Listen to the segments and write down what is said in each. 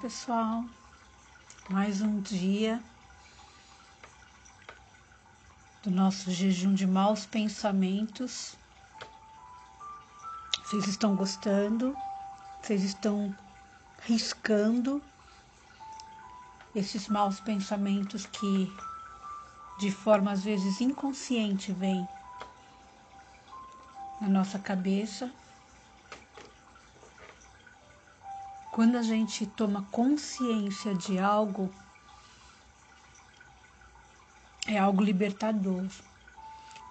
pessoal, mais um dia do nosso jejum de maus pensamentos. Vocês estão gostando? Vocês estão riscando esses maus pensamentos que, de forma às vezes inconsciente, vêm na nossa cabeça? Quando a gente toma consciência de algo, é algo libertador,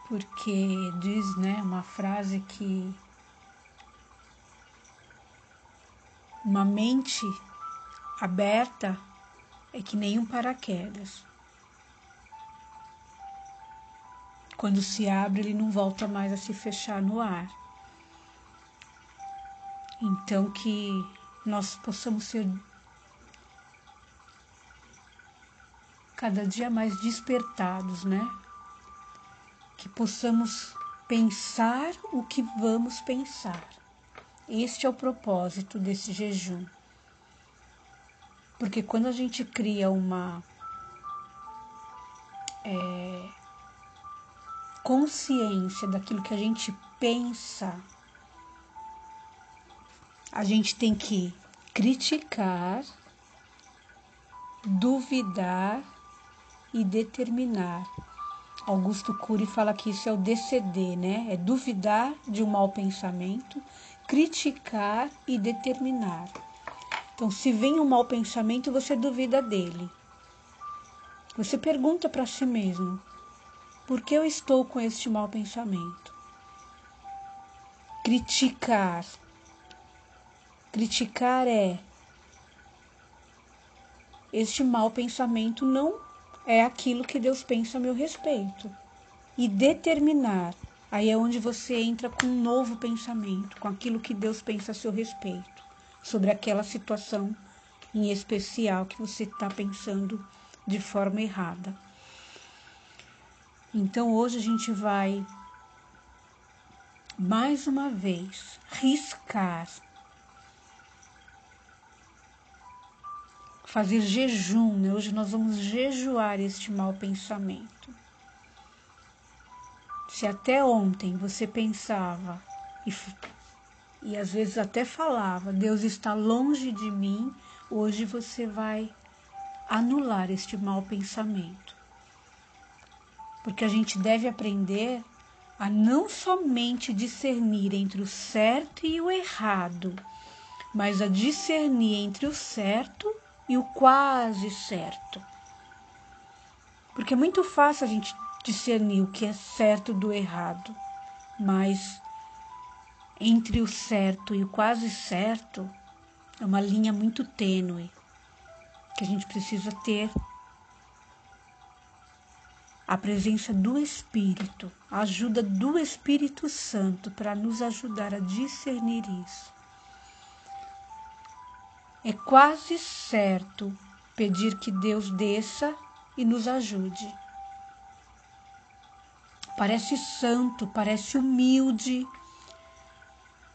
porque diz, né, uma frase que uma mente aberta é que nem um paraquedas. Quando se abre, ele não volta mais a se fechar no ar. Então que nós possamos ser cada dia mais despertados, né? Que possamos pensar o que vamos pensar. Este é o propósito desse jejum. Porque quando a gente cria uma é, consciência daquilo que a gente pensa, a gente tem que criticar, duvidar e determinar. Augusto Cury fala que isso é o DCD, né? É duvidar de um mau pensamento, criticar e determinar. Então, se vem um mau pensamento, você duvida dele. Você pergunta para si mesmo: por que eu estou com este mau pensamento? Criticar Criticar é este mau pensamento não é aquilo que Deus pensa a meu respeito. E determinar, aí é onde você entra com um novo pensamento, com aquilo que Deus pensa a seu respeito, sobre aquela situação em especial que você está pensando de forma errada. Então hoje a gente vai mais uma vez riscar fazer jejum, né? Hoje nós vamos jejuar este mau pensamento. Se até ontem você pensava e, e às vezes até falava, Deus está longe de mim, hoje você vai anular este mau pensamento. Porque a gente deve aprender a não somente discernir entre o certo e o errado, mas a discernir entre o certo e o quase certo. Porque é muito fácil a gente discernir o que é certo do errado, mas entre o certo e o quase certo é uma linha muito tênue que a gente precisa ter a presença do Espírito, a ajuda do Espírito Santo para nos ajudar a discernir isso. É quase certo pedir que Deus desça e nos ajude. Parece santo, parece humilde,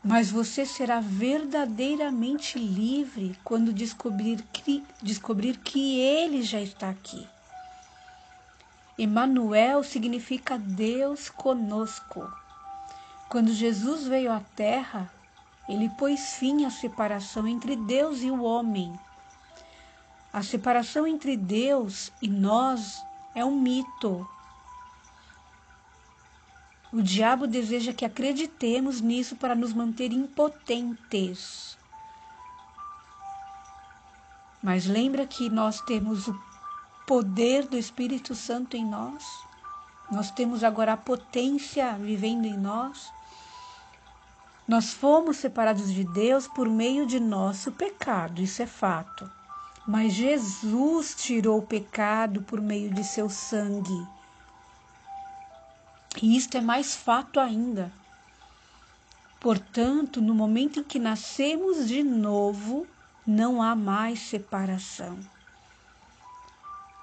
mas você será verdadeiramente livre quando descobrir que, descobrir que Ele já está aqui. Emmanuel significa Deus conosco. Quando Jesus veio à Terra, ele pôs fim à separação entre Deus e o homem. A separação entre Deus e nós é um mito. O diabo deseja que acreditemos nisso para nos manter impotentes. Mas lembra que nós temos o poder do Espírito Santo em nós? Nós temos agora a potência vivendo em nós. Nós fomos separados de Deus por meio de nosso pecado, isso é fato. Mas Jesus tirou o pecado por meio de seu sangue. E isto é mais fato ainda. Portanto, no momento em que nascemos de novo, não há mais separação.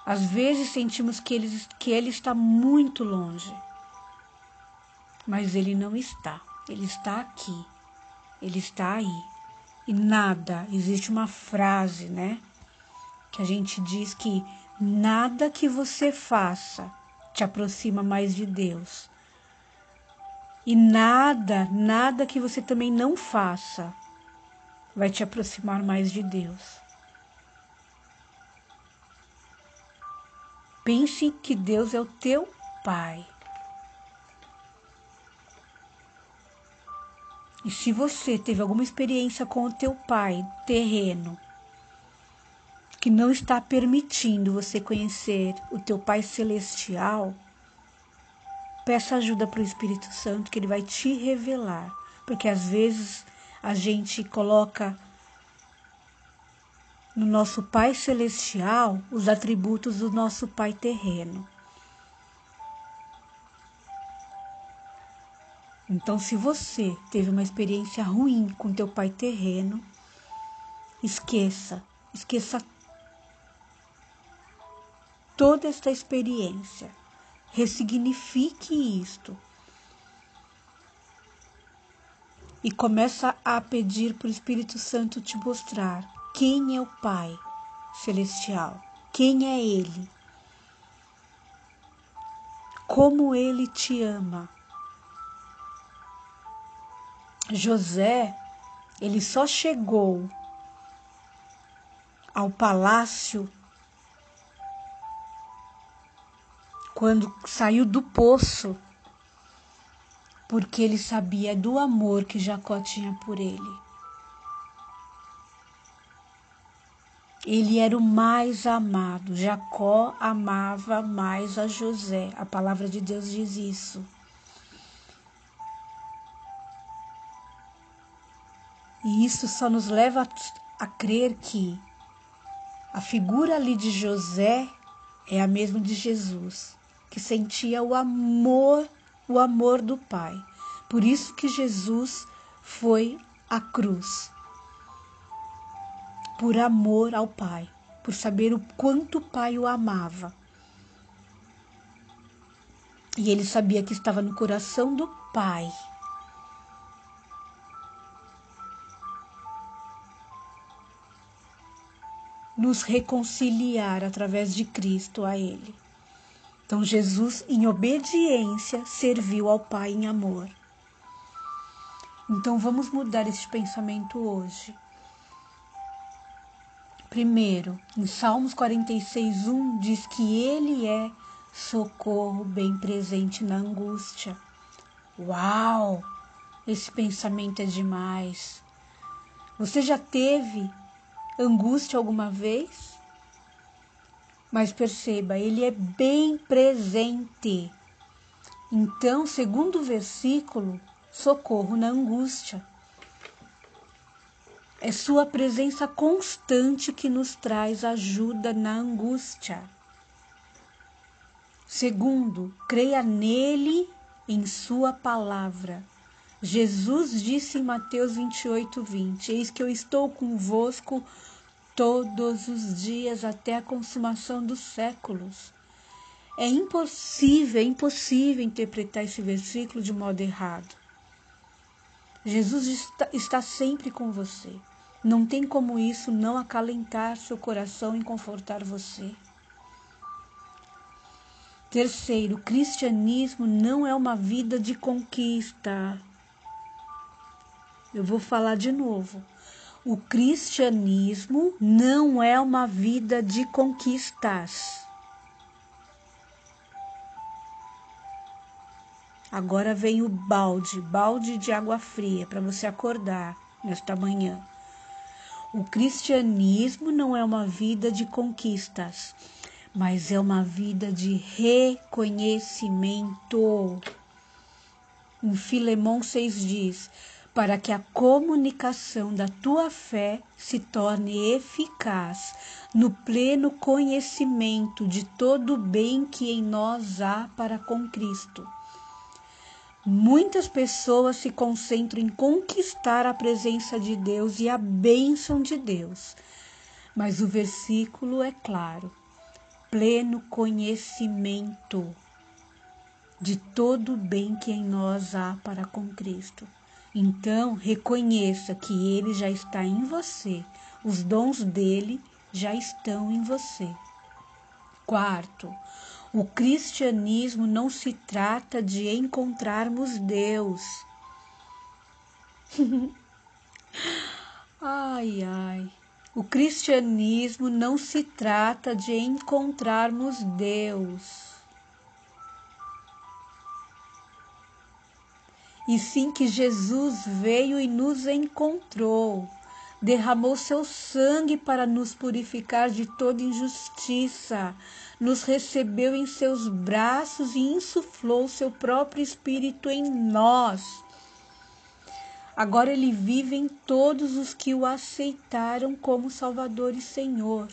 Às vezes sentimos que ele, que ele está muito longe, mas ele não está. Ele está aqui, Ele está aí. E nada, existe uma frase, né? Que a gente diz que nada que você faça te aproxima mais de Deus. E nada, nada que você também não faça vai te aproximar mais de Deus. Pense que Deus é o teu Pai. E se você teve alguma experiência com o teu pai terreno, que não está permitindo você conhecer o teu pai celestial, peça ajuda para o Espírito Santo que ele vai te revelar, porque às vezes a gente coloca no nosso Pai Celestial os atributos do nosso Pai terreno. Então, se você teve uma experiência ruim com teu pai terreno, esqueça, esqueça toda esta experiência. Ressignifique isto. E começa a pedir para o Espírito Santo te mostrar quem é o Pai Celestial, quem é Ele, como Ele te ama. José, ele só chegou ao palácio quando saiu do poço, porque ele sabia do amor que Jacó tinha por ele. Ele era o mais amado. Jacó amava mais a José. A palavra de Deus diz isso. E isso só nos leva a, crer que a figura ali de José é a mesma de Jesus, que sentia o amor, o amor do Pai. Por isso que Jesus foi à cruz por amor ao Pai, por saber o quanto o Pai o amava. E ele sabia que estava no coração do Pai. Nos reconciliar através de Cristo a Ele. Então, Jesus, em obediência, serviu ao Pai em amor. Então, vamos mudar esse pensamento hoje. Primeiro, em Salmos 46, 1 diz que Ele é socorro bem presente na angústia. Uau! Esse pensamento é demais. Você já teve angústia alguma vez? Mas perceba, ele é bem presente. Então, segundo o versículo, socorro na angústia. É Sua presença constante que nos traz ajuda na angústia. Segundo, creia nele, em Sua palavra. Jesus disse em Mateus 28, 20: Eis que eu estou convosco todos os dias até a consumação dos séculos. É impossível, é impossível interpretar esse versículo de modo errado. Jesus está, está sempre com você. Não tem como isso não acalentar seu coração e confortar você. Terceiro, o cristianismo não é uma vida de conquista. Eu vou falar de novo. O cristianismo não é uma vida de conquistas. Agora vem o balde, balde de água fria para você acordar nesta manhã. O cristianismo não é uma vida de conquistas, mas é uma vida de reconhecimento. Em Filemão 6 diz: para que a comunicação da tua fé se torne eficaz no pleno conhecimento de todo o bem que em nós há para com Cristo Muitas pessoas se concentram em conquistar a presença de Deus e a bênção de Deus. Mas o versículo é claro: pleno conhecimento de todo o bem que em nós há para com Cristo. Então, reconheça que ele já está em você, os dons dele já estão em você. Quarto, o cristianismo não se trata de encontrarmos Deus. ai, ai. O cristianismo não se trata de encontrarmos Deus. E sim que Jesus veio e nos encontrou, derramou seu sangue para nos purificar de toda injustiça, nos recebeu em seus braços e insuflou seu próprio Espírito em nós. Agora ele vive em todos os que o aceitaram como Salvador e Senhor.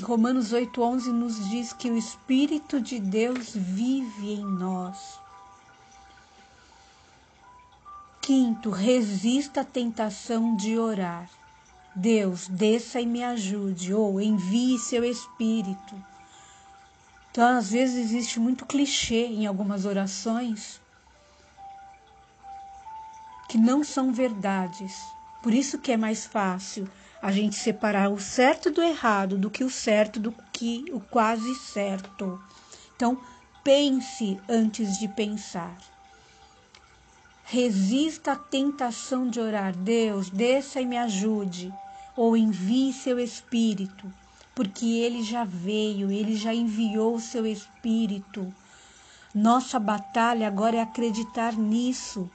Romanos 8,11 nos diz que o Espírito de Deus vive em nós. Quinto, resista à tentação de orar. Deus, desça e me ajude, ou envie seu Espírito. Então, às vezes, existe muito clichê em algumas orações que não são verdades. Por isso que é mais fácil a gente separar o certo do errado do que o certo do que o quase certo. Então, pense antes de pensar. Resista à tentação de orar, Deus, desça e me ajude, ou envie seu Espírito, porque ele já veio, ele já enviou seu Espírito. Nossa batalha agora é acreditar nisso,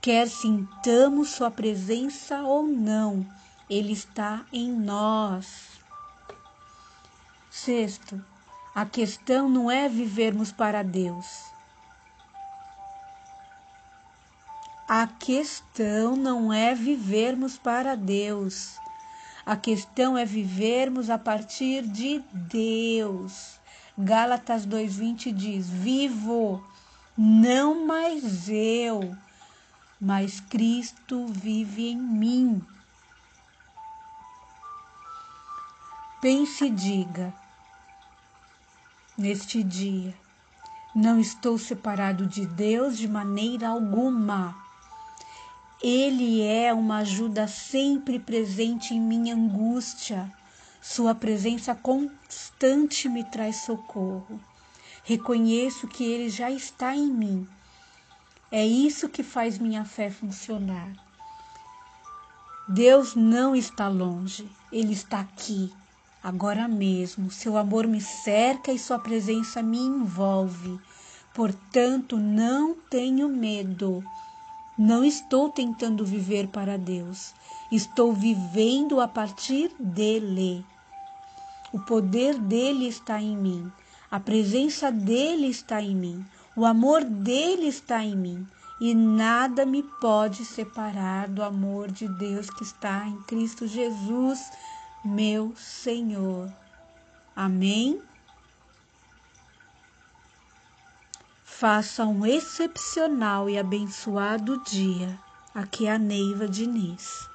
quer sintamos sua presença ou não ele está em nós. Sexto, a questão não é vivermos para Deus. A questão não é vivermos para Deus. A questão é vivermos a partir de Deus. Gálatas 2:20 diz: Vivo não mais eu, mas Cristo vive em mim. Pense e diga: Neste dia, não estou separado de Deus de maneira alguma. Ele é uma ajuda sempre presente em minha angústia. Sua presença constante me traz socorro. Reconheço que Ele já está em mim. É isso que faz minha fé funcionar. Deus não está longe, Ele está aqui, Agora mesmo, seu amor me cerca e sua presença me envolve. Portanto, não tenho medo. Não estou tentando viver para Deus. Estou vivendo a partir dele. O poder dele está em mim. A presença dele está em mim. O amor dele está em mim. E nada me pode separar do amor de Deus que está em Cristo Jesus meu Senhor. Amém? Faça um excepcional e abençoado dia. Aqui é a Neiva Diniz.